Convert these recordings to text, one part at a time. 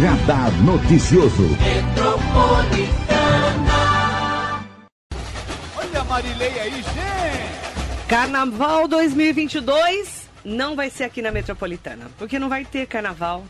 Radar Noticioso. Olha a Marilei aí, gente! Carnaval 2022 não vai ser aqui na Metropolitana, porque não vai ter carnaval.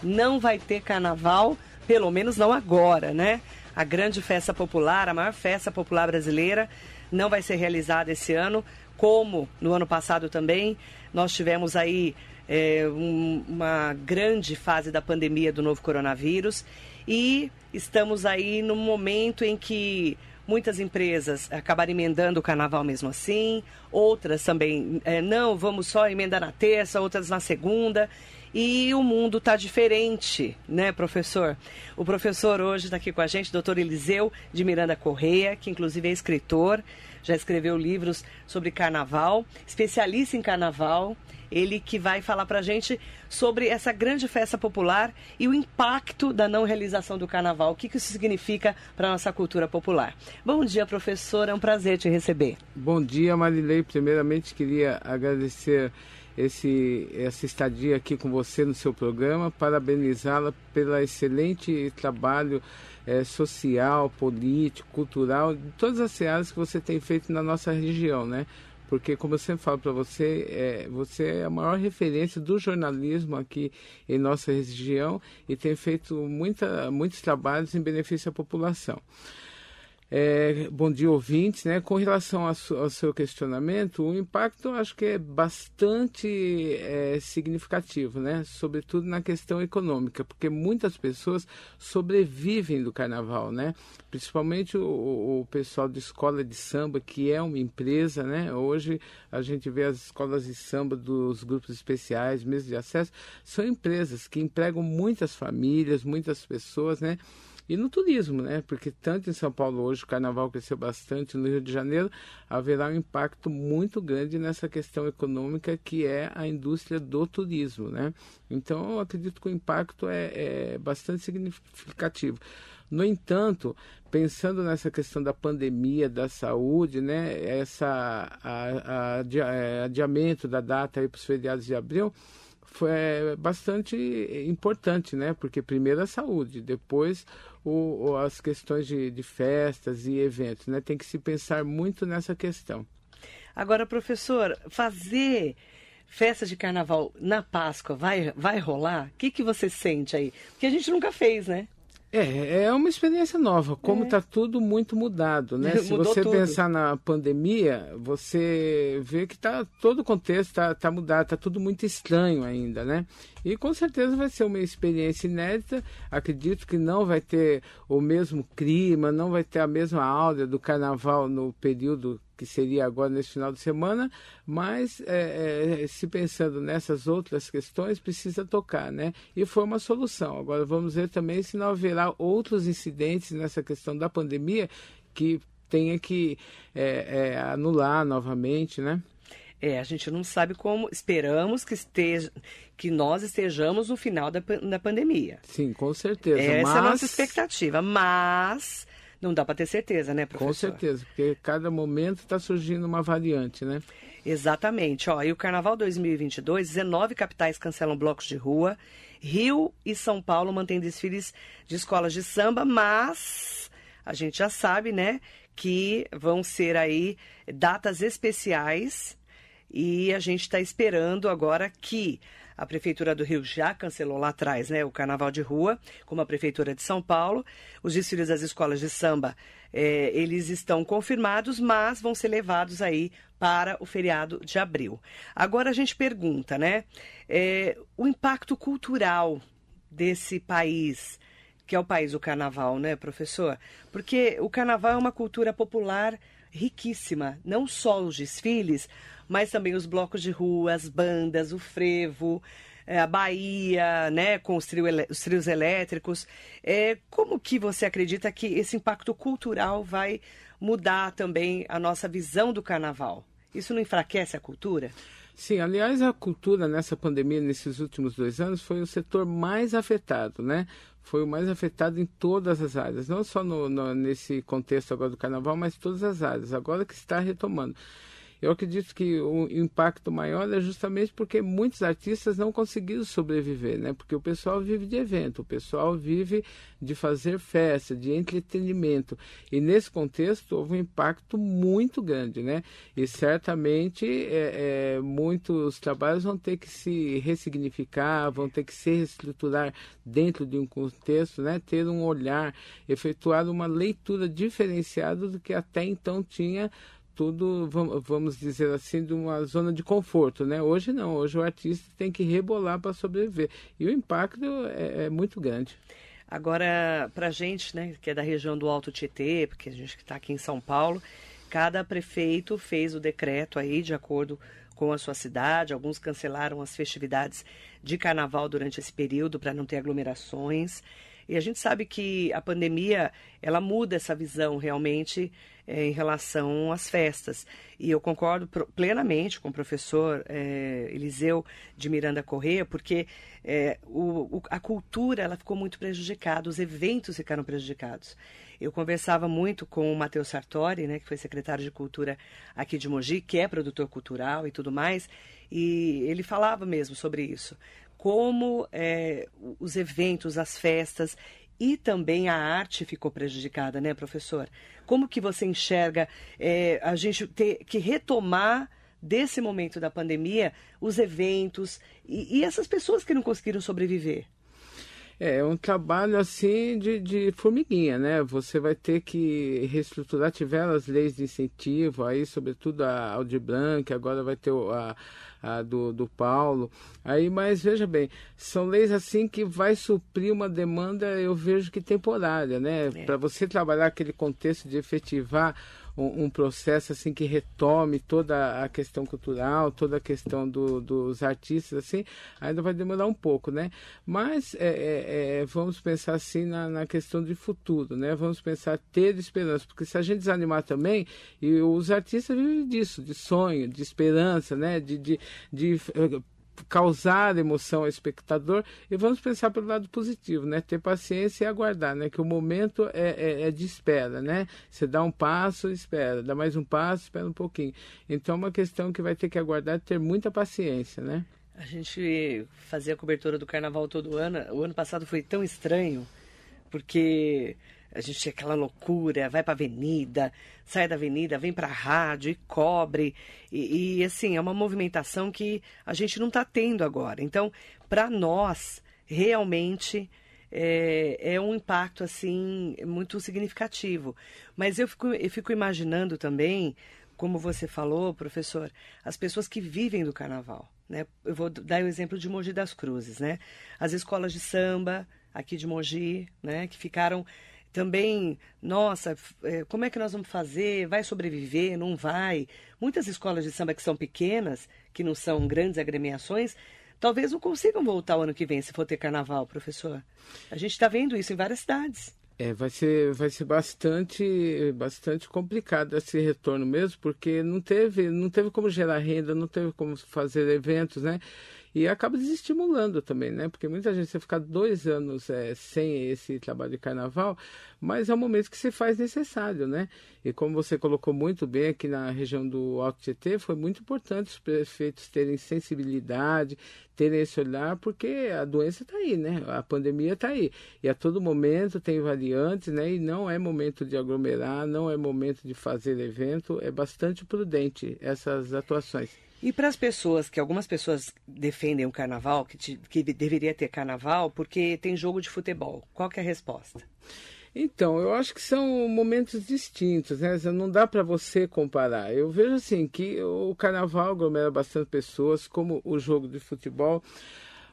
Não vai ter carnaval, pelo menos não agora, né? A grande festa popular, a maior festa popular brasileira, não vai ser realizada esse ano, como no ano passado também. Nós tivemos aí é, um, uma grande fase da pandemia do novo coronavírus e estamos aí num momento em que muitas empresas acabaram emendando o carnaval mesmo assim, outras também, é, não, vamos só emendar na terça, outras na segunda. E o mundo está diferente, né, professor? O professor hoje está aqui com a gente, doutor Eliseu de Miranda Correia, que inclusive é escritor, já escreveu livros sobre carnaval, especialista em carnaval. Ele que vai falar para a gente sobre essa grande festa popular e o impacto da não realização do carnaval. O que, que isso significa para a nossa cultura popular. Bom dia, professor. É um prazer te receber. Bom dia, Marilei. Primeiramente, queria agradecer esse, essa estadia aqui com você no seu programa, parabenizá-la pelo excelente trabalho é, social, político, cultural, de todas as áreas que você tem feito na nossa região, né? Porque como eu sempre falo para você, é, você é a maior referência do jornalismo aqui em nossa região e tem feito muita, muitos trabalhos em benefício à população. É, bom dia, ouvintes. Né? Com relação ao, seu questionamento, o impacto acho que é bastante é, significativo, né? sobretudo na questão econômica, porque muitas pessoas sobrevivem do carnaval, né? principalmente o, o pessoal de escola de samba, que é uma empresa. Né? Hoje a gente vê as escolas de samba dos grupos especiais, mesmo de acesso, são empresas que empregam muitas famílias, muitas pessoas. Né? E no turismo, né? Porque tanto em São Paulo hoje o carnaval cresceu bastante, no Rio de Janeiro haverá um impacto muito grande nessa questão econômica que é a indústria do turismo, né? Então eu acredito que o impacto é, é bastante significativo. No entanto, pensando nessa questão da pandemia, da saúde, né, essa a, a, é, adiamento da data para os feriados de abril, foi bastante importante, né? Porque primeiro a saúde, depois o, as questões de, de festas e eventos, né? Tem que se pensar muito nessa questão. Agora, professor, fazer festa de carnaval na Páscoa vai, vai rolar? O que, que você sente aí? Porque a gente nunca fez, né? É, é uma experiência nova, como está é. tudo muito mudado, né? Se você tudo. pensar na pandemia, você vê que tá, todo o contexto está tá mudado, está tudo muito estranho ainda, né? E com certeza vai ser uma experiência inédita. Acredito que não vai ter o mesmo clima, não vai ter a mesma áurea do carnaval no período que seria agora nesse final de semana, mas é, é, se pensando nessas outras questões, precisa tocar, né? E foi uma solução. Agora vamos ver também se não haverá outros incidentes nessa questão da pandemia que tenha que é, é anular novamente, né? É, a gente não sabe como. Esperamos que esteja, que nós estejamos no final da, da pandemia. Sim, com certeza. Essa mas... é a nossa expectativa. Mas não dá para ter certeza, né, professor? Com certeza, porque cada momento está surgindo uma variante, né? Exatamente. Ó, e o Carnaval 2022, 19 capitais cancelam blocos de rua. Rio e São Paulo mantêm desfiles de escolas de samba, mas a gente já sabe, né, que vão ser aí datas especiais e a gente está esperando agora que a Prefeitura do Rio já cancelou lá atrás né, o Carnaval de Rua, como a Prefeitura de São Paulo. Os desfiles das escolas de samba, é, eles estão confirmados, mas vão ser levados aí para o feriado de abril. Agora a gente pergunta, né? É, o impacto cultural desse país, que é o país do carnaval, né, professor? Porque o carnaval é uma cultura popular riquíssima, não só os desfiles, mas também os blocos de rua, as bandas, o frevo, é, a Bahia, né, com os, trio, os trios elétricos. É, como que você acredita que esse impacto cultural vai mudar também a nossa visão do carnaval? Isso não enfraquece a cultura? Sim, aliás, a cultura nessa pandemia, nesses últimos dois anos, foi o setor mais afetado, né? Foi o mais afetado em todas as áreas, não só no, no, nesse contexto agora do carnaval, mas todas as áreas, agora que está retomando. Eu acredito que o impacto maior é justamente porque muitos artistas não conseguiram sobreviver, né? Porque o pessoal vive de evento, o pessoal vive de fazer festa, de entretenimento. E nesse contexto houve um impacto muito grande, né? E certamente é, é, muitos trabalhos vão ter que se ressignificar, vão ter que se reestruturar dentro de um contexto, né? Ter um olhar, efetuar uma leitura diferenciada do que até então tinha tudo, vamos dizer assim, de uma zona de conforto, né? Hoje não, hoje o artista tem que rebolar para sobreviver. E o impacto é, é muito grande. Agora, para a gente, né, que é da região do Alto Tietê, porque a gente está aqui em São Paulo, cada prefeito fez o decreto aí de acordo com a sua cidade. Alguns cancelaram as festividades de carnaval durante esse período para não ter aglomerações. E a gente sabe que a pandemia ela muda essa visão realmente é, em relação às festas. E eu concordo plenamente com o professor é, Eliseu de Miranda Corrêa, porque é, o, o, a cultura ela ficou muito prejudicada, os eventos ficaram prejudicados. Eu conversava muito com o Matheus Sartori, né, que foi secretário de Cultura aqui de Mogi, que é produtor cultural e tudo mais, e ele falava mesmo sobre isso. Como é, os eventos, as festas e também a arte ficou prejudicada, né, professor? Como que você enxerga é, a gente ter que retomar desse momento da pandemia os eventos e, e essas pessoas que não conseguiram sobreviver? É, é um trabalho assim de, de formiguinha, né? Você vai ter que reestruturar, tiveram as leis de incentivo, aí sobretudo a Audi Blanc, agora vai ter a, a do, do Paulo. Aí, mas veja bem, são leis assim que vai suprir uma demanda, eu vejo que temporária, né? É. Para você trabalhar aquele contexto de efetivar um, um, processo assim que retome toda a questão cultural, toda a questão do, dos artistas, assim, ainda vai demorar um pouco, né? Mas é, é, é, vamos pensar assim na, na, questão de futuro, né? Vamos pensar ter esperança, porque se a gente desanimar também, e os artistas vivem disso, de sonho, de esperança, né? de, de, de causar emoção ao espectador e vamos pensar pelo lado positivo, né? Ter paciência e aguardar, né? Que o momento é, é, é de espera, né? Você dá um passo, espera, dá mais um passo, espera um pouquinho. Então é uma questão que vai ter que aguardar e ter muita paciência, né? A gente fazia a cobertura do carnaval todo ano. O ano passado foi tão estranho, porque a gente tinha aquela loucura, vai para a avenida, sai da avenida, vem para a rádio e cobre. E, e, assim, é uma movimentação que a gente não está tendo agora. Então, para nós, realmente é, é, um impacto assim muito significativo. Mas eu fico, eu fico imaginando também, como você falou, professor, as pessoas que vivem do carnaval. Né? Eu vou dar o exemplo de Mogi das Cruzes, né? As escolas de samba aqui de Mogi, né? Que ficaram também, nossa, é, como é que nós vamos fazer? Vai sobreviver? Não vai? Muitas escolas de samba que são pequenas, que não são grandes agremiações, talvez não consigam voltar o ano que vem se for ter carnaval, professor. A gente está vendo isso em várias cidades. É, vai ser, vai ser bastante, bastante complicado esse retorno mesmo, porque não teve, não teve como gerar renda, não teve como fazer eventos, né? E acaba desestimulando também, né? Porque muita gente vai ficar dois anos é, sem esse trabalho de carnaval, mas é um momento que se faz necessário, né? E como você colocou muito bem aqui na região do Alto Tietê, foi muito importante os prefeitos terem sensibilidade, terem esse olhar, porque a doença está aí, né? A pandemia está aí. E a todo momento tem variantes, né? E não é momento de aglomerar, não é momento de fazer evento, é bastante prudente essas atuações. E para as pessoas, que algumas pessoas defendem o carnaval, que, te, que deveria ter carnaval, porque tem jogo de futebol. Qual é a resposta? Então, eu acho que são momentos distintos, né? Não dá para você comparar. Eu vejo assim que o carnaval aglomera bastante pessoas, como o jogo de futebol.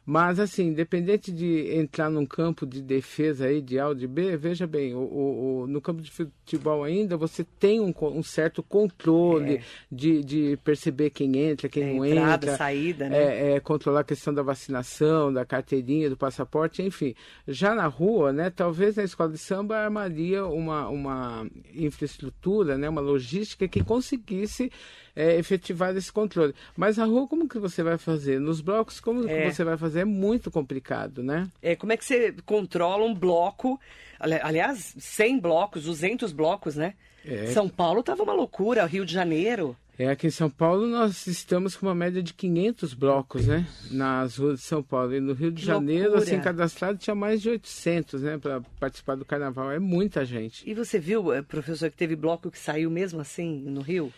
Mas, assim, independente de entrar num campo de defesa aí de A ou de B, veja bem, o, o, o no campo de futebol ainda você tem um, um certo controle é. de, de perceber quem entra, quem é, não entrada, entra. saída, né? É, é, controlar a questão da vacinação, da carteirinha, do passaporte, enfim. Já na rua, né, talvez na escola de samba armaria uma, uma infraestrutura, né, uma logística que conseguisse é, efetivar esse controle. Mas a rua, como que você vai fazer? Nos blocos, como é. que você vai fazer? É muito complicado, né? É, como é que você controla um bloco, aliás, 100 blocos, 200 blocos, né? É. São Paulo estava uma loucura, Rio de Janeiro. É, aqui em São Paulo nós estamos com uma média de 500 blocos, né? Nas ruas de São Paulo. E no Rio de Que Janeiro, loucura. assim, cadastrado tinha mais de 800, né? Para participar do carnaval. É muita gente. E você viu, eh, professor, que teve bloco que saiu mesmo assim no Rio?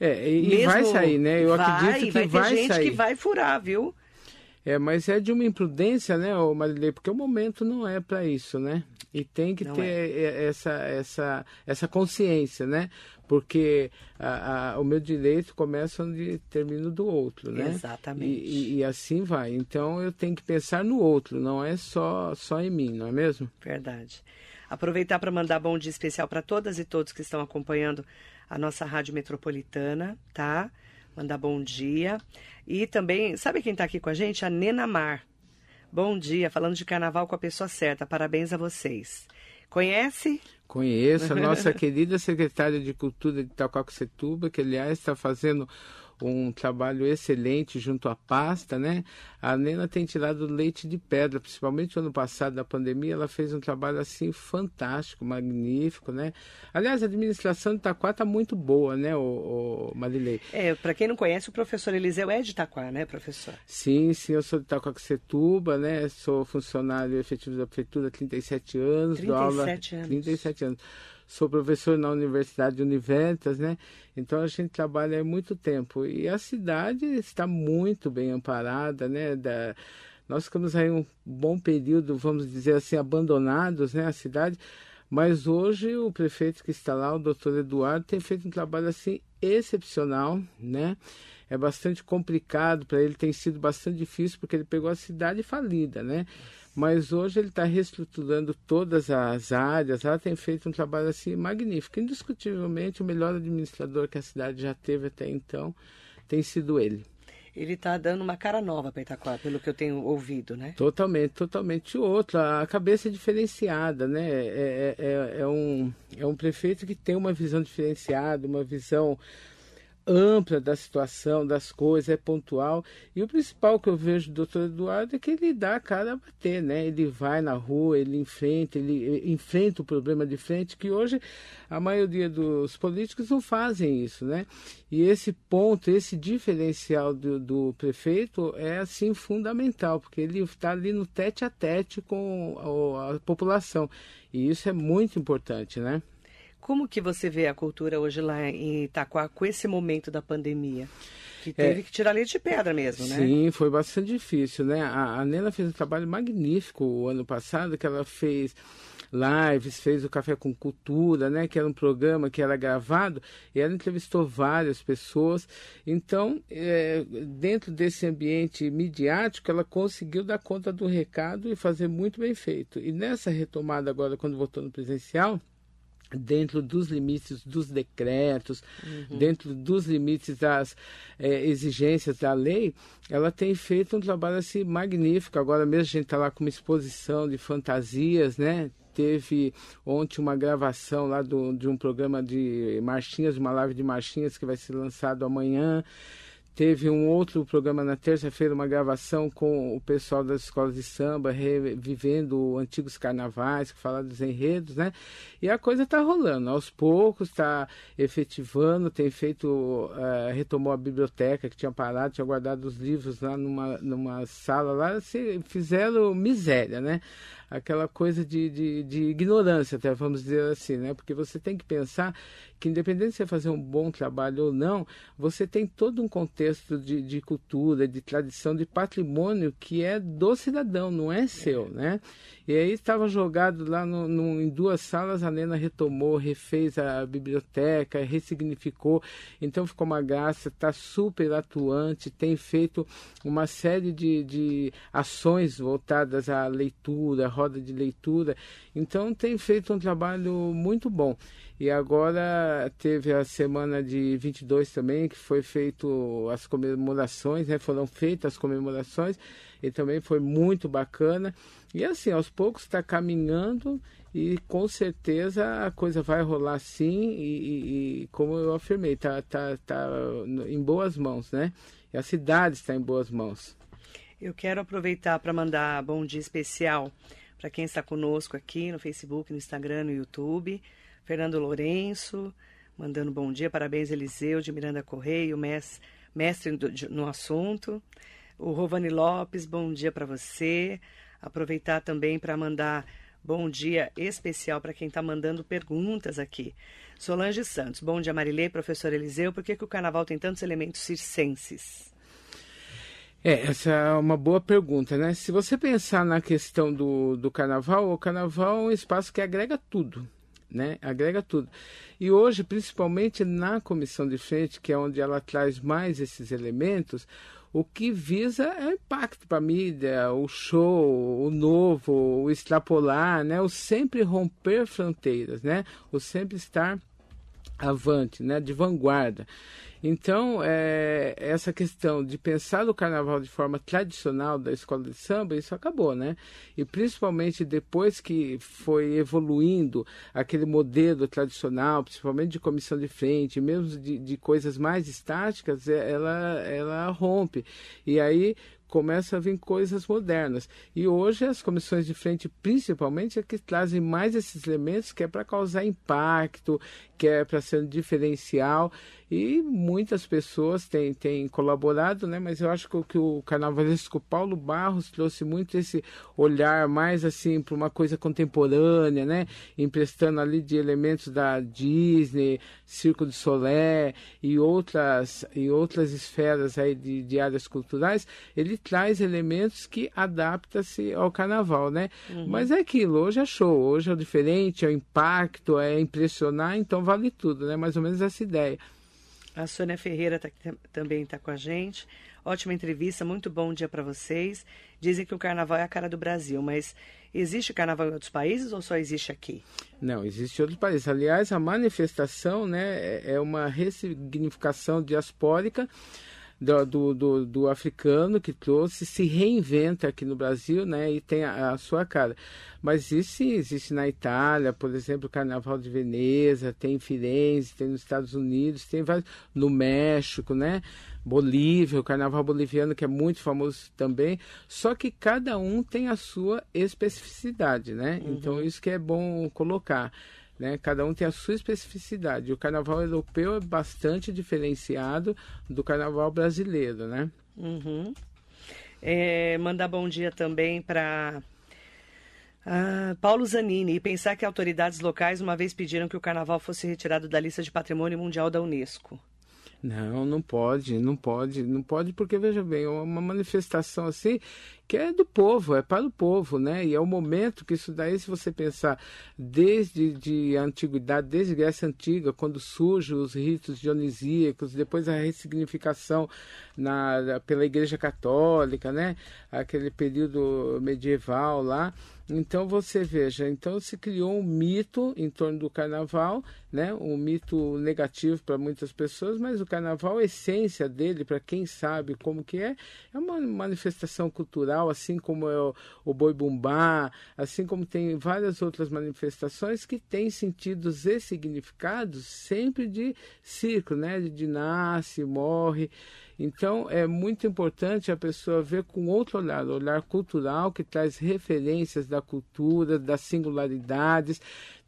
É, e, Mesmo- vai sair, né? Eu vai, acredito que vai vai, ter gente sair. que vai furar, viu? É, mas é de uma imprudência, né, Marilei? Porque o momento não é para isso, né? E tem que Não ter é. essa, essa, essa consciência, né? Porque a- a- o meu direito começa onde termina do outro, né? Exatamente. E, e- e assim vai. Então eu tenho que pensar no outro, não é só, só em mim, não é mesmo? Verdade. Aproveitar para mandar bom dia especial para todas e todos que estão acompanhando a nossa rádio metropolitana, tá? Mandar bom dia. E também, sabe quem está aqui com a gente? A Nena Mar. Bom dia, falando de carnaval com a pessoa certa. Parabéns a vocês. Conhece? Conheço a nossa querida secretária de Cultura de Itacoaxetuba, que aliás está fazendo um trabalho excelente junto à pasta, né? A Nena tem tirado leite de pedra, principalmente no ano passado da pandemia, ela fez um trabalho assim fantástico, magnífico, né? Aliás, a administração de Itaquá está muito boa, né, o, Marilei? É, para quem não conhece, o professor Eliseu é de Itaquá, né, professor? Sim, sim, eu sou de Itacoaxetuba, né? Sou funcionário efetivo da prefeitura há 37 anos. dou aula 37 anos. 37 anos. Sou professor na Universidade de Univentas, né? Então a gente trabalha há muito tempo. E a cidade está muito bem amparada, né? Da... Nós ficamos aí um bom período, vamos dizer assim, abandonados, né? A cidade. Mas hoje o prefeito que está lá, o doutor Eduardo, tem feito um trabalho assim excepcional, né? É bastante complicado para ele, tem sido bastante difícil porque ele pegou a cidade falida, né? Mas hoje ele está reestruturando todas as áreas, lá tem feito um trabalho assim magnífico. Indiscutivelmente o melhor administrador que a cidade já teve até então tem sido ele. Ele está dando uma cara nova para Itaquá, pelo que eu tenho ouvido, né? Totalmente, totalmente outro. A cabeça é diferenciada, né? É, é, é, um, é um prefeito que tem uma visão diferenciada, uma visão ampla da situação, das coisas, é pontual. E o principal que eu vejo do doutor Eduardo é que ele dá a cara a bater, né? Ele vai na rua, ele enfrenta, ele enfrenta o problema de frente, que hoje a maioria dos políticos não fazem isso, né? E esse ponto, esse diferencial do, do prefeito é, assim, fundamental, porque ele está ali no tete a tete com a, a população. E isso é muito importante, né? Como que você vê a cultura hoje lá em Itaquá com esse momento da pandemia? Que teve que tirar leite de pedra mesmo, né? Sim, foi bastante difícil, né? A, a Nena fez um trabalho magnífico o ano passado, que ela fez lives, fez o Café com Cultura, né? Que era um programa que era gravado e ela entrevistou várias pessoas. Então, é, dentro desse ambiente midiático, ela conseguiu dar conta do recado e fazer muito bem feito. E nessa retomada agora, quando voltou no presencial, dentro dos limites dos decretos, uhum. dentro dos limites das é, exigências da lei, ela tem feito um trabalho assim magnífico. Agora mesmo a gente está lá com uma exposição de fantasias, né? Teve ontem uma gravação lá do, de um programa de marchinhas, uma live de marchinhas que vai ser lançado amanhã. Teve um outro programa na terça-feira, uma gravação com o pessoal das escolas de samba, revivendo antigos carnavais, que fala dos enredos, né? E a coisa está rolando, aos poucos, está efetivando, tem feito, uh, retomou a biblioteca que tinha parado, tinha guardado os livros lá numa, numa sala lá, se, fizeram miséria, né? Aquela coisa de, de, de ignorância, até vamos dizer assim, né? Porque você tem que pensar que independente de você fazer um bom trabalho ou não, você tem todo um contexto de, de cultura, de tradição, de patrimônio que é do cidadão, não é seu, né? E aí estava jogado lá no, no, em duas salas, a Nena retomou, refez a biblioteca, ressignificou, então ficou uma graça, está super atuante, tem feito uma série de, de ações voltadas à leitura, roda de leitura, então tem feito um trabalho muito bom. E agora teve a semana de 22 também, que foi feito as comemorações, né? Foram feitas as comemorações e também foi muito bacana. E assim, aos poucos está caminhando e com certeza a coisa vai rolar sim e, e, e como eu afirmei, tá, tá, tá em boas mãos, né? E a cidade está em boas mãos. Eu quero aproveitar para mandar bom dia especial para quem está conosco aqui no Facebook, no Instagram, no YouTube. Fernando Lourenço, mandando bom dia, parabéns Eliseu de Miranda mestre, mestre no assunto. O Rovani Lopes, bom dia para você. Aproveitar também para mandar bom dia especial para quem está mandando perguntas aqui. Solange Santos, bom dia Marilei, professor Eliseu, por que, que o carnaval tem tantos elementos circenses? É, essa é uma boa pergunta, né? Se você pensar na questão do, do carnaval, o carnaval é um espaço que agrega tudo, né? Agrega tudo. E hoje, principalmente na comissão de frente, que é onde ela traz mais esses elementos, o que visa é o impacto para a mídia, o show, o novo, o extrapolar, né? O sempre romper fronteiras, né? O sempre estar avante, né? De vanguarda. Então, é, essa questão de pensar o carnaval de forma tradicional da escola de samba, isso acabou, né? E principalmente depois que foi evoluindo aquele modelo tradicional, principalmente de comissão de frente, mesmo de, de coisas mais estáticas, é, ela, ela rompe. E aí começa a vir coisas modernas. E hoje as comissões de frente, principalmente, é que trazem mais esses elementos que é para causar impacto, que é para ser um diferencial. E muitas pessoas têm, têm colaborado, né? mas eu acho que, que o carnavalesco Paulo Barros trouxe muito esse olhar mais assim para uma coisa contemporânea, né? emprestando ali de elementos da Disney, Circo de Solé e outras, e outras esferas aí de, de áreas culturais. Ele traz elementos que adaptam-se ao carnaval, né? Uhum. Mas é aquilo, hoje é show, hoje é diferente, é o impacto, é impressionar, então vale tudo, né? Mais ou menos essa ideia. A Sônia Ferreira tá, também está com a gente. Ótima entrevista, muito bom dia para vocês. Dizem que o carnaval é a cara do Brasil, mas existe carnaval em outros países ou só existe aqui? Não, existe em outros países. Aliás, a manifestação né, é, é uma ressignificação diaspórica do, do, do, do, africano que trouxe, se reinventa aqui no Brasil, né? E tem a, a, sua cara. Mas isso existe na Itália, por exemplo, o Carnaval de Veneza, tem em Firenze, tem nos Estados Unidos, tem vários, no México, né? Bolívia, o Carnaval boliviano que é muito famoso também. Só que cada um tem a sua especificidade, né? Uhum. Então isso que é bom colocar. Né? Cada um tem a sua especificidade. O carnaval europeu é bastante diferenciado do carnaval brasileiro, né? Uhum. É, mandar bom dia também para ah, Paulo Zanini. E pensar que autoridades locais uma vez pediram que o carnaval fosse retirado da lista de patrimônio mundial da Unesco. Não, não pode, não pode, não pode, porque veja bem, é uma manifestação assim que é do povo, é para o povo, né? E é o momento que isso daí, se você pensar desde de a antiguidade, desde a Grécia Antiga, quando surgem os ritos dionisíacos, depois a ressignificação na, pela Igreja Católica, né? Aquele período medieval lá. Então você veja, então se criou um mito em torno do carnaval, né? Um mito negativo para muitas pessoas, mas o carnaval, a essência dele, para quem sabe como que é, é uma manifestação cultural assim como é o, o boi bumbá, assim como tem várias outras manifestações que têm sentidos e significados sempre de ciclo, né? De nasce, morre. Então é muito importante a pessoa ver com outro olhar, o olhar cultural que traz referências da cultura, das singularidades,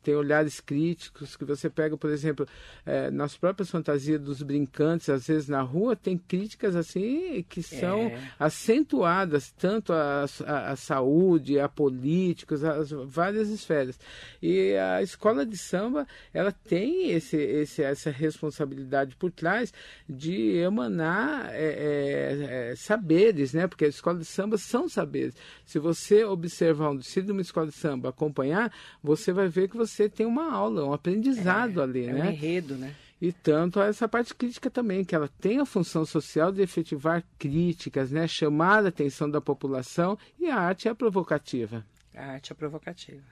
tem olhares críticos que você pega, por exemplo, é, nas próprias fantasias dos brincantes, às vezes na rua, tem críticas assim que são é. acentuadas tanto à, à, à, saúde, a políticos, às várias esferas. E a escola de samba, ela tem esse, esse, essa responsabilidade por trás de emanar é, é, é saberes, né? Porque a escola de samba são saberes. Se você observar um desfile de uma escola de samba, acompanhar, você vai ver que você você tem uma aula, um aprendizado é, ali, é né? Um enredo, né? E tanto essa parte crítica também, que ela tem a função social de efetivar críticas, né? chamar a atenção da população e a arte é provocativa. A arte é provocativa.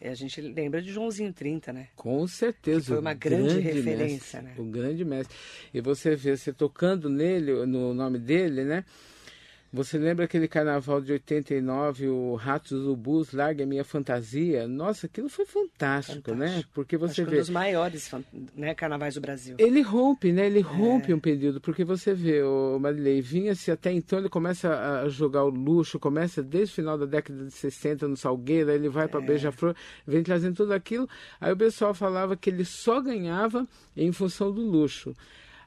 E a gente lembra de Joãozinho 30, né? Com certeza. Que foi uma grande, grande referência, mestre, né? O grande mestre. E você vê, você tocando nele, no nome dele, né? Você lembra aquele carnaval de 89, o Ratos do Bus, Larga Minha Fantasia? Nossa, aquilo foi fantástico, né? Fantástico. Porque você Acho que vê. um dos maiores né, carnavais do Brasil. Ele rompe, né? Ele É. rompe um período, porque você vê, o Marilei vinha-se até então, ele começa a jogar o luxo, começa desde o final da década de 60 no Salgueiro, aí ele vai É. para Beija-Flor, vem trazendo tudo aquilo. Aí o pessoal falava que ele só ganhava em função do luxo.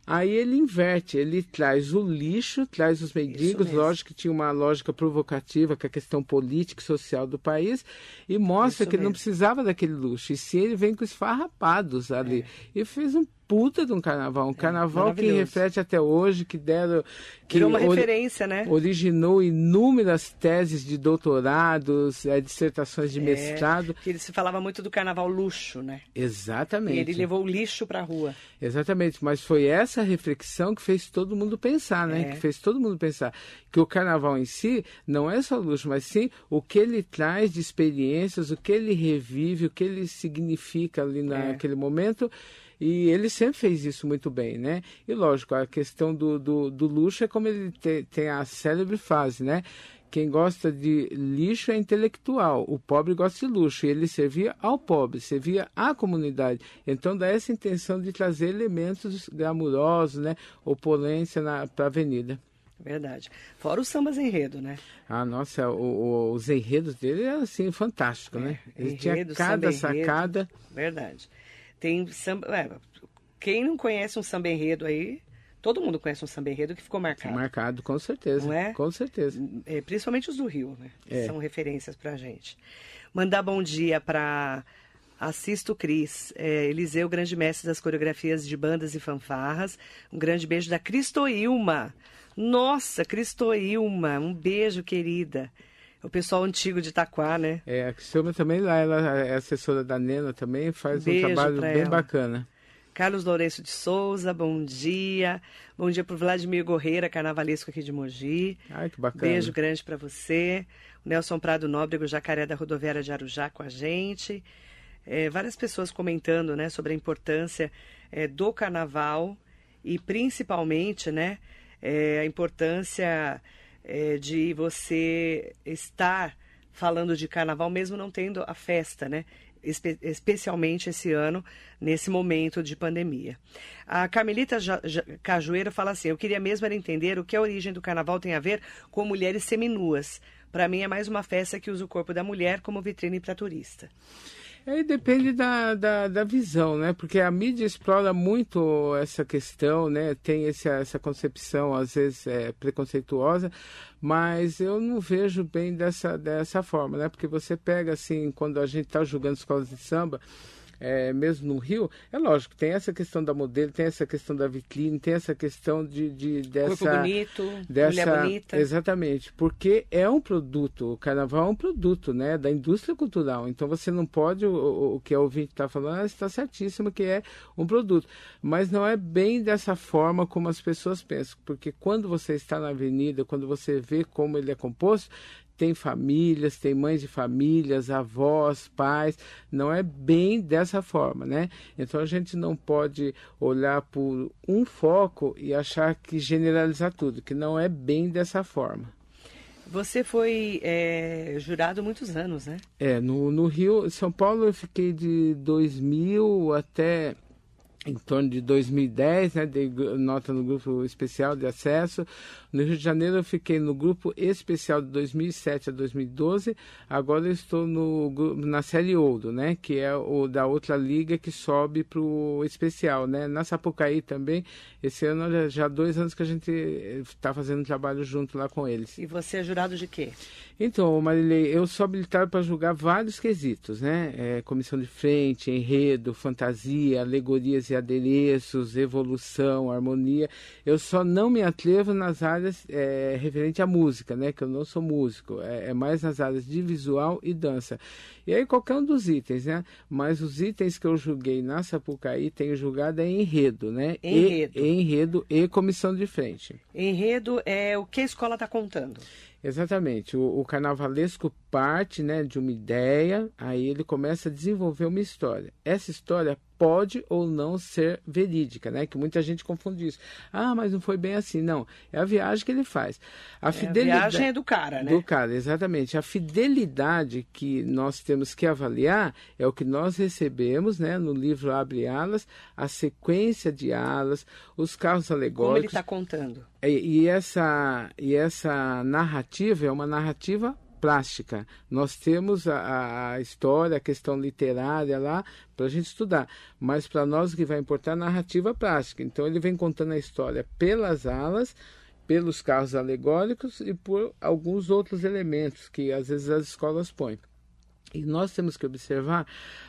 Aí ele inverte, ele traz o lixo, traz os mendigos, mesmo. lógico que tinha uma lógica provocativa com a questão política e social do país, e mostra Isso que ele não mesmo. precisava daquele luxo. E sim, ele vem com esfarrapados ali. E fez um puta de um carnaval. Um carnaval que É. reflete até hoje, que deram. Que Virou uma referência, né? Originou inúmeras teses de doutorados, eh, dissertações de mestrado. Que ele se falava muito do carnaval luxo, né? Exatamente. E ele levou o lixo pra rua. Exatamente, mas foi essa reflexão que fez todo mundo pensar, né? É. Que fez todo mundo pensar que o carnaval em si não é só luxo, mas sim o que ele traz de experiências, o que ele revive, o que ele significa ali É. naquele momento. E ele sempre fez isso muito bem, né? E lógico, a questão do, do, do luxo é como ele te- tem a célebre frase, né? Quem gosta de lixo é intelectual, o pobre gosta de luxo. E ele servia ao pobre, servia à comunidade. Então dá essa intenção de trazer elementos glamurosos, né? Opulência para a avenida. Verdade. Fora os sambas enredo, né? Ah, nossa, o- o- os enredos dele eram assim, fantásticos, né? Ele tinha Enredo, cada samba enredo. sacada. Verdade. Tem samba. é, quem não conhece um samba enredo aí, todo mundo conhece um samba enredo que ficou marcado. Marcado, com certeza. Não é? Com certeza. É, principalmente os do Rio, né? É. São referências pra gente. Mandar bom dia para Assisto Cris, é, Eliseu, grande mestre das coreografias de bandas e fanfarras. Um grande beijo da Cristoilma. Nossa, Cristoilma, um beijo, querida. O pessoal antigo de Itaquá, né? É, a Silma também lá, ela é assessora da Nena também, faz Beijo um trabalho bem ela. bacana. Carlos Lourenço de Souza, bom dia. Bom dia para Vladimir Gorreira, carnavalesco aqui de Mogi. Ai, que bacana. Beijo grande para você. O Nelson Prado Nóbrego, jacaré da rodoviária de Arujá com a gente. É, várias pessoas comentando né, sobre a importância é, do carnaval e principalmente né, é, a importância é, de você estar falando de carnaval mesmo não tendo a festa, né? Espe- especialmente esse ano, nesse momento de pandemia. A Carmelita Ja- Ja- Cajueiro fala assim: Eu queria mesmo entender o que a origem do carnaval tem a ver com mulheres seminuas. Para mim é mais uma festa que usa o corpo da mulher como vitrine para turista. Aí depende da, da, da visão, né? Porque a mídia explora muito essa questão, né? Tem esse, essa concepção, às vezes, é, preconceituosa, mas eu não vejo bem dessa, dessa forma, né? Porque você pega, assim, quando a gente está julgando escolas de samba, é, mesmo no Rio, é lógico, tem essa questão da modelo, tem essa questão da vitrine, tem essa questão de, de dessa... Corpo bonito, dessa, mulher bonita. Exatamente, porque é um produto, o carnaval é um produto, né, da indústria cultural. Então você não pode, o, o- que a ouvinte está falando, está certíssimo que é um produto. Mas não é bem dessa forma como as pessoas pensam, porque quando você está na avenida, quando você vê como ele é composto, tem famílias, tem mães de famílias, avós, pais, não é bem dessa forma, né? Então a gente não pode olhar por um foco e achar que generalizar tudo, que não é bem dessa forma. Você foi é, jurado muitos anos, né? É, no, no Rio, São Paulo eu fiquei de 2000 até em torno de 2010, né, dei nota no grupo especial de acesso. No Rio de Janeiro eu fiquei no grupo especial de 2007 a 2012. Agora eu estou no, na série Ouro, né, que é o da outra liga que sobe para o especial, né. Na Sapucaí também, esse ano já- já há dois anos que a gente está fazendo trabalho junto lá com eles. E você é jurado de quê? Então, Marilei, eu sou habilitado para julgar vários quesitos, né? É, comissão de frente, enredo, fantasia, alegorias e adereços, evolução, harmonia. Eu só não me atrevo nas áreas é, referente à música, né? Que eu não sou músico. É, é mais nas áreas de visual e dança. E aí qualquer um dos itens, né? Mas os itens que eu julguei na Sapucaí, tenho julgado é enredo, né? E- Enredo. enredo e comissão de frente. Enredo é o que a escola está contando. Exatamente. O, o carnavalesco parte né, de uma ideia, aí ele começa a desenvolver uma história. Essa história pode ou não ser verídica, né? Que muita gente confunde isso. Ah, mas não foi bem assim. Não, é a viagem que ele faz. A, é, fidelidade... a viagem é do cara, né? Do cara, exatamente. A fidelidade que nós temos que avaliar é o que nós recebemos, né? No livro Abre Alas, a sequência de alas, os carros alegóricos. Como ele está contando. E, e, essa, e essa narrativa é uma narrativa plástica. Nós temos a, a história, a questão literária lá para a gente estudar, mas para nós o que vai importar é a narrativa plástica. Então ele vem contando a história pelas alas, pelos carros alegóricos e por alguns outros elementos que às vezes as escolas põem. E nós temos que observar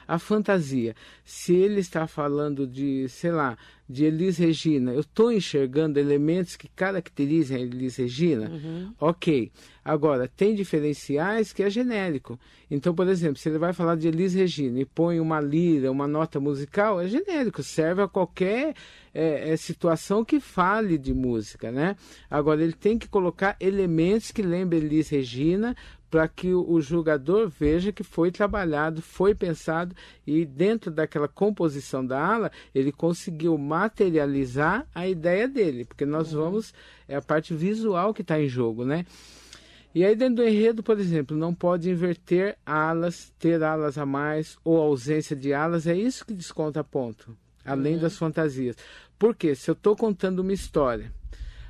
a fantasia. Se ele está falando de, sei lá, de Elis Regina, eu estou enxergando elementos que caracterizam a Elis Regina? Uhum. Ok. Agora, tem diferenciais que é genérico. Então, por exemplo, se ele vai falar de Elis Regina e põe uma lira, uma nota musical, é genérico, serve a qualquer é, é, situação que fale de música, né? Agora, ele tem que colocar elementos que lembrem Elis Regina para que o, julgador veja que foi trabalhado, foi pensado e dentro daquela composição da ala ele conseguiu materializar a ideia dele, porque nós uhum. vamos é a parte visual que está em jogo, né? E aí dentro do enredo, por exemplo, não pode inverter alas, ter alas a mais ou ausência de alas, é isso que desconta ponto, além uhum. das fantasias. Porque se eu estou contando uma história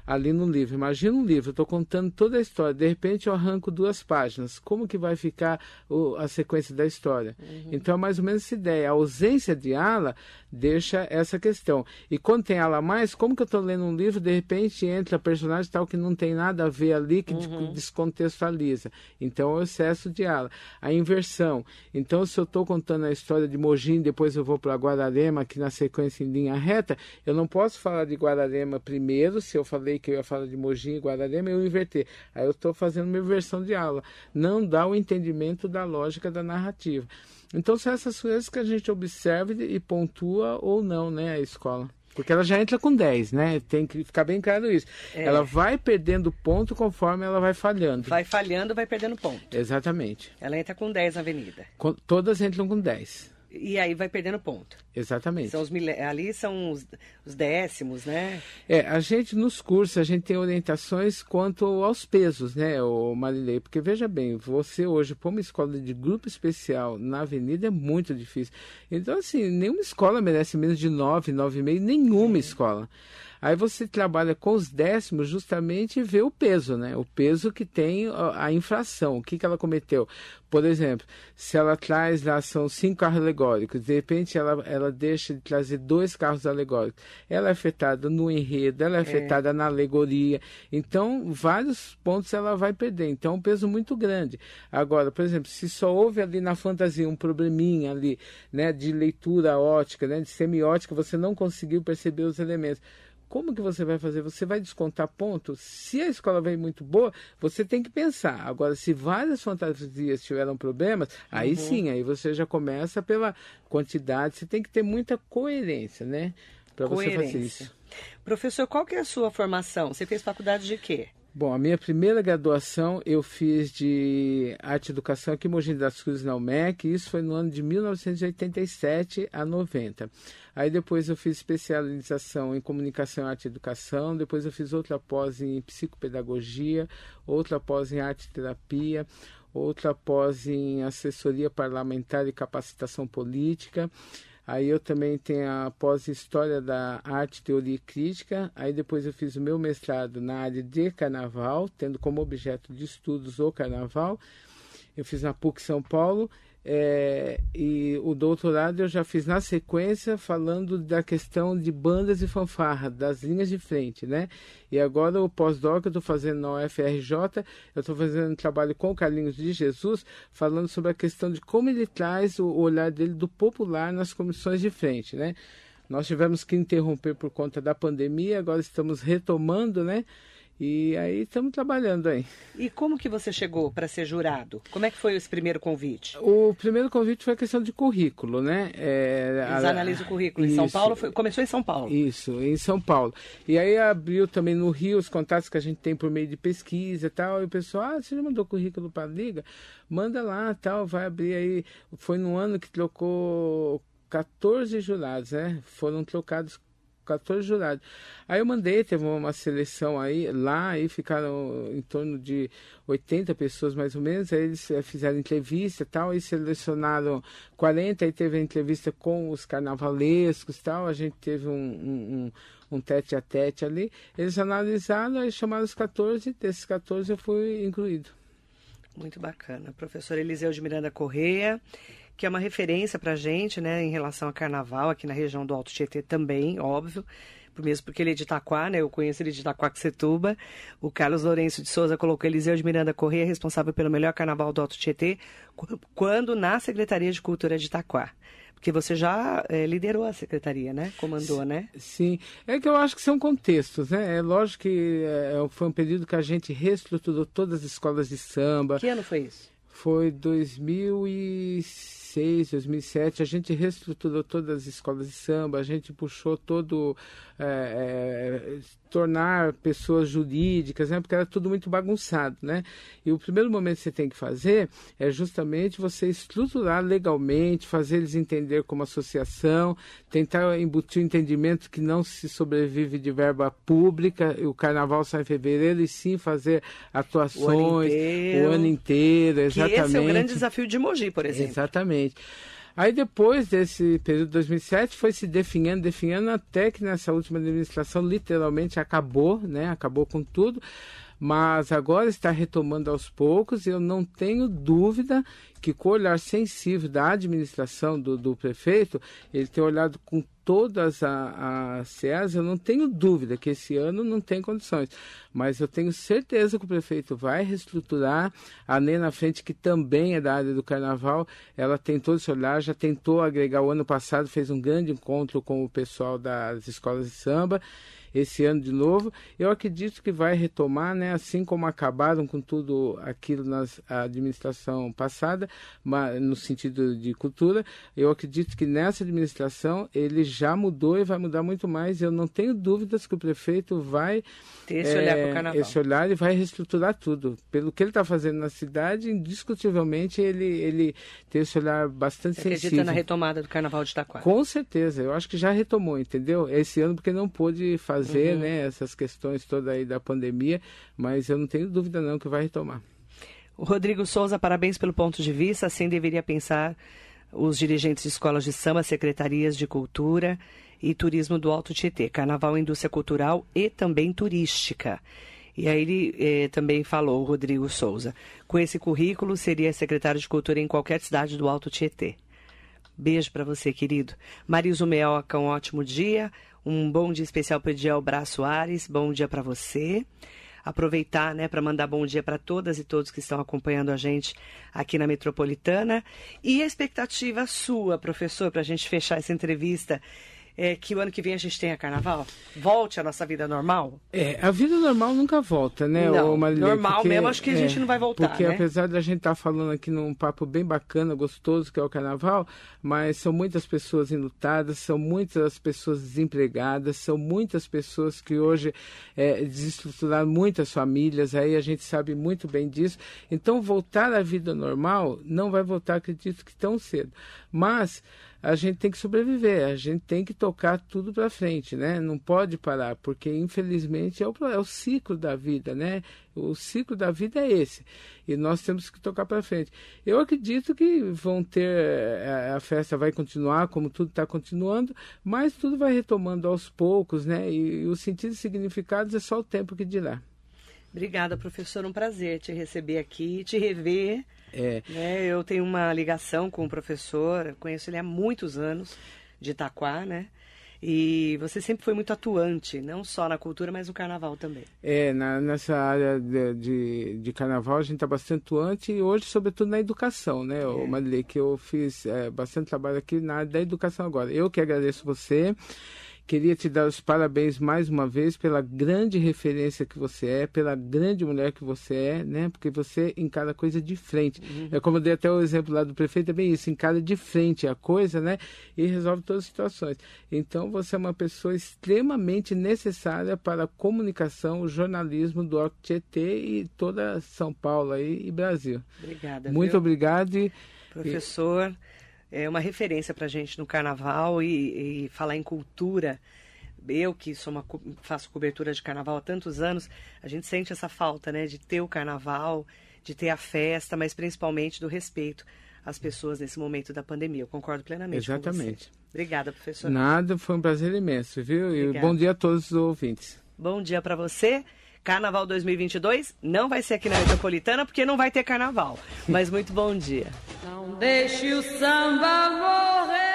ali no livro. Imagina um livro, eu estou contando toda a história, de repente eu arranco duas páginas. Como que vai ficar o, a sequência da história? Uhum. Então é mais ou menos essa ideia. A ausência de ala deixa essa questão. E quando tem ala a mais, como que eu estou lendo um livro, de repente entra personagem tal que não tem nada a ver ali, que uhum. descontextualiza. Então é o excesso de ala. A inversão. Então se eu estou contando a história de Mogin, depois eu vou para Guararema, aqui na sequência em linha reta, eu não posso falar de Guararema primeiro, se eu falei que eu ia falar de Mogi e Guararema, eu inverter. Aí eu estou fazendo uma inversão de aula. Não dá o entendimento da lógica da narrativa. Então são essas coisas que a gente observa e pontua ou não, né, a escola. Porque ela já entra com 10, né? Tem que ficar bem claro isso. É. Ela vai perdendo ponto conforme ela vai falhando. Vai falhando, vai perdendo ponto. Exatamente. Ela entra com 10 na avenida. todas entram com 10. E aí vai perdendo ponto. Exatamente. São os, ali são os, os, décimos, né? É, a gente nos cursos, a gente tem orientações quanto aos pesos, né, Marilei? Porque veja bem, você hoje pôr uma escola de grupo especial na avenida é muito difícil. Então, assim, nenhuma escola merece menos de 9, 9,5, nenhuma escola. Aí você trabalha com os décimos justamente e vê o peso, né? O peso que tem a infração, o que, que ela cometeu. Por exemplo, se ela traz lá, são cinco carros alegóricos, de repente ela, ela deixa de trazer dois carros alegóricos. Ela é afetada no enredo, ela é, é. afetada na alegoria. Então, vários pontos ela vai perder. Então, é um peso muito grande. Agora, por exemplo, se só houve ali na fantasia um probleminha ali, né, de leitura ótica, né, de semiótica, você não conseguiu perceber os elementos como que você vai fazer? Você vai descontar pontos? Se a escola vem muito boa, você tem que pensar. Agora, se várias fantasias tiveram problemas, aí uhum. sim, aí você já começa pela quantidade. Você tem que ter muita coerência, né? Para você fazer isso. Professor, qual que é a sua formação? Você fez faculdade de quê? Bom, a minha primeira graduação eu fiz de arte e educação aqui em Mogi das Cruzes na UMEC, isso foi no ano de 1987 a 90. Aí depois eu fiz especialização em comunicação, arte e educação, depois eu fiz outra pós em psicopedagogia, outra pós em arte e terapia, outra pós em assessoria parlamentar e capacitação política. Aí eu também tenho a pós-história da arte, teoria e crítica. Aí depois eu fiz o meu mestrado na área de carnaval, tendo como objeto de estudos o carnaval. Eu fiz na PUC São Paulo é, e o doutorado eu já fiz na sequência falando da questão de bandas e fanfarra, das linhas de frente, né? E agora o pós-doc eu estou fazendo na UFRJ, eu estou fazendo um trabalho com o Carlinhos de Jesus, falando sobre a questão de como ele traz o olhar dele do popular nas comissões de frente, né? Nós tivemos que interromper por conta da pandemia, agora estamos retomando, né? E aí estamos trabalhando aí. E como que você chegou para ser jurado? Como é que foi esse primeiro convite? O primeiro convite foi a questão de currículo, né? É, Eles analisam o currículo. Isso, em São Paulo, foi, começou em São Paulo. Isso, em São Paulo. E aí abriu também no Rio os contatos que a gente tem por meio de pesquisa e tal. E o pessoal, ah, você já mandou currículo para a Liga? Manda lá, tal, vai abrir aí. Foi no ano que trocou 14 jurados, né? Foram trocados 14 jurados. Aí eu mandei, teve uma seleção aí, lá, aí ficaram em torno de 80 pessoas mais ou menos, aí eles eh, fizeram entrevista e tal, aí selecionaram 40, aí teve a entrevista com os carnavalescos e tal, a gente teve um, um, um, tete a tete ali, eles analisaram, aí chamaram os 14, desses 14 eu fui incluído. Muito bacana. Professor Eliseu de Miranda Correia, que é uma referência para a gente, né, em relação a carnaval, aqui na região do Alto Tietê também, óbvio, mesmo porque ele é de Itaquá, né, eu conheço ele de Itaquaquecetuba. O Carlos Lourenço de Souza colocou Eliseu de Miranda Correia responsável pelo melhor carnaval do Alto Tietê, quando na Secretaria de Cultura de Itaquá. Porque você já é, liderou a secretaria, né? Comandou, né? Sim. É que eu acho que são contextos, né? É lógico que é, foi um período que a gente reestruturou todas as escolas de samba. Que ano foi isso? Foi 2006. 2006, 2007, a gente reestruturou todas as escolas de samba, a gente puxou todo. É, é, tornar pessoas jurídicas, né? porque era tudo muito bagunçado. Né? E o primeiro momento que você tem que fazer é justamente você estruturar legalmente, fazer eles entender como associação, tentar embutir o entendimento que não se sobrevive de verba pública, o carnaval sai em fevereiro, e sim fazer atuações o ano inteiro, o ano inteiro exatamente. Que esse é o grande desafio de Mogi, por exemplo. Exatamente. Aí depois desse período de 2007 foi se definhando, definhando até que nessa última administração literalmente acabou, né? Acabou com tudo mas agora está retomando aos poucos e eu não tenho dúvida que com o olhar sensível da administração do, do prefeito, ele tem olhado com todas as CEAs, eu não tenho dúvida que esse ano não tem condições, mas eu tenho certeza que o prefeito vai reestruturar, a Nê na frente, que também é da área do carnaval, ela tem todo esse olhar, já tentou agregar, o ano passado fez um grande encontro com o pessoal das escolas de samba, esse ano de novo. Eu acredito que vai retomar, né, assim como acabaram com tudo aquilo na administração passada, mas, no sentido de cultura. Eu acredito que nessa administração ele já mudou e vai mudar muito mais. Eu não tenho dúvidas que o prefeito vai ter esse é, olhar para o carnaval. Esse olhar e vai reestruturar tudo. Pelo que ele está fazendo na cidade, indiscutivelmente ele, ele tem esse olhar bastante Você sensível. acredita na retomada do carnaval de Itaquá? Com certeza. Eu acho que já retomou, entendeu? Esse ano porque não pôde fazer fazer, uhum. né, essas questões toda aí da pandemia, mas eu não tenho dúvida não que vai retomar. O Rodrigo Souza, parabéns pelo ponto de vista, assim deveria pensar os dirigentes de escolas de samba, secretarias de cultura e turismo do Alto Tietê, carnaval, indústria cultural e também turística. E aí ele eh, também falou, o Rodrigo Souza, com esse currículo seria secretário de cultura em qualquer cidade do Alto Tietê. Beijo para você, querido. Mariso Meoca, um ótimo dia. Um bom dia especial para o Ediel Braço Soares. Bom dia para você. Aproveitar, né, para mandar bom dia para todas e todos que estão acompanhando a gente aqui na Metropolitana. E a expectativa sua, professor, para a gente fechar essa entrevista é, que o ano que vem a gente tenha carnaval? Volte a nossa vida normal? É, a vida normal nunca volta, né, não, Marilê, Normal porque, mesmo, acho que a gente é, não vai voltar. Porque né? apesar da gente estar tá falando aqui num papo bem bacana, gostoso, que é o carnaval, mas são muitas pessoas enlutadas, são muitas pessoas desempregadas, são muitas pessoas que hoje é, desestruturaram muitas famílias, aí a gente sabe muito bem disso. Então, voltar à vida normal não vai voltar, acredito que tão cedo. Mas a gente tem que sobreviver, a gente tem que tocar tudo para frente, né? Não pode parar, porque infelizmente é o, é o ciclo da vida, né? O ciclo da vida é esse e nós temos que tocar para frente. Eu acredito que vão ter eh, a, festa vai continuar como tudo está continuando, mas tudo vai retomando aos poucos, né? E, e os sentidos e significados é só o tempo que dirá. Obrigada, professor. Um prazer te receber aqui, te rever é. Né, eu tenho uma ligação com o professor, conheço ele há muitos anos, de Itaquá, né? E você sempre foi muito atuante, não só na cultura, mas no carnaval também. É, na, nessa área de, de, de, carnaval a gente está bastante atuante e hoje, sobretudo, na educação, né, é. Marilê, que eu fiz é, bastante trabalho aqui na área da educação agora. Eu que agradeço você. Queria te dar os parabéns mais uma vez pela grande referência que você é, pela grande mulher que você é, né? Porque você encara a coisa de frente. Uhum. É como eu dei até o exemplo lá do prefeito, é bem isso, encara de frente a coisa, né? E resolve todas as situações. Então você é uma pessoa extremamente necessária para a comunicação, o jornalismo do Tietê e toda São Paulo aí e Brasil. Obrigada. Muito viu? obrigado. E, Professor. E é uma referência para a gente no carnaval e, e, falar em cultura. Eu que sou uma, faço cobertura de carnaval há tantos anos, a gente sente essa falta, né, de ter o carnaval, de ter a festa, mas principalmente do respeito às pessoas nesse momento da pandemia. Eu concordo plenamente. Exatamente. Obrigada, professor. Nada, foi um prazer imenso, viu? E bom dia a todos os ouvintes. Bom dia para você. Carnaval 2022 não vai ser aqui na Metropolitana porque não vai ter carnaval. Mas muito bom dia. Não deixe o samba morrer.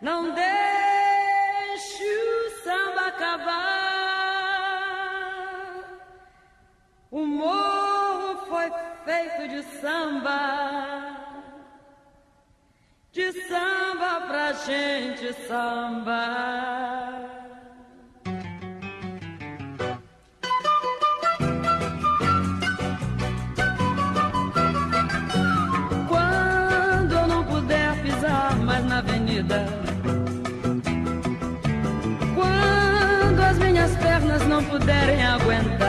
Não deixe o samba acabar. O morro foi feito de samba. De samba pra gente samba. Puderem aguentar